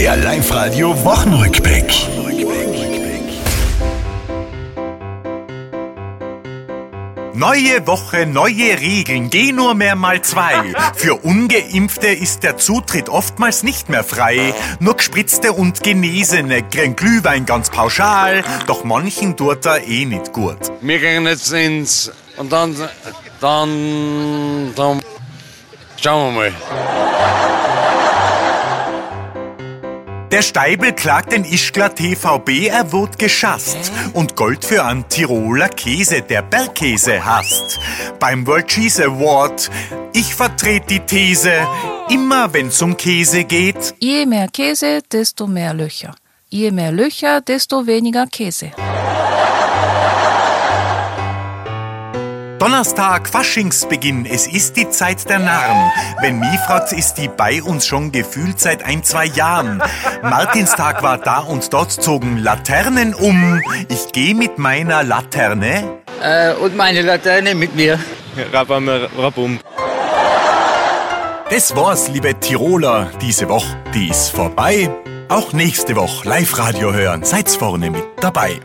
Der Live-Radio Wochenrückblick. Neue Woche, neue Regeln, geh nur mehr mal zwei. Für Ungeimpfte ist der Zutritt oftmals nicht mehr frei. Nur Gespritzte und Genesene kriegen Glühwein ganz pauschal, doch manchen tut er eh nicht gut. Wir gehen jetzt ins. Und dann. Dann. Dann. Schauen wir mal. Der Steibel klagt den Ischgler TVB, er wird geschasst. Und Gold für einen Tiroler Käse, der Bergkäse hasst. Beim World Cheese Award, ich vertrete die These, immer wenn's um Käse geht, Je mehr Käse, desto mehr Löcher. Je mehr Löcher, desto weniger Käse. Donnerstag, Faschingsbeginn, es ist die Zeit der Narren. Wenn mich fragt, ist die bei uns schon gefühlt seit ein, zwei Jahren. Martinstag war da und dort zogen Laternen um. Ich geh mit meiner Laterne. Äh, und meine Laterne mit mir. Rabam, Rabum. Das war's, liebe Tiroler. Diese Woche, die ist vorbei. Auch nächste Woche Live-Radio hören. Seid's vorne mit dabei.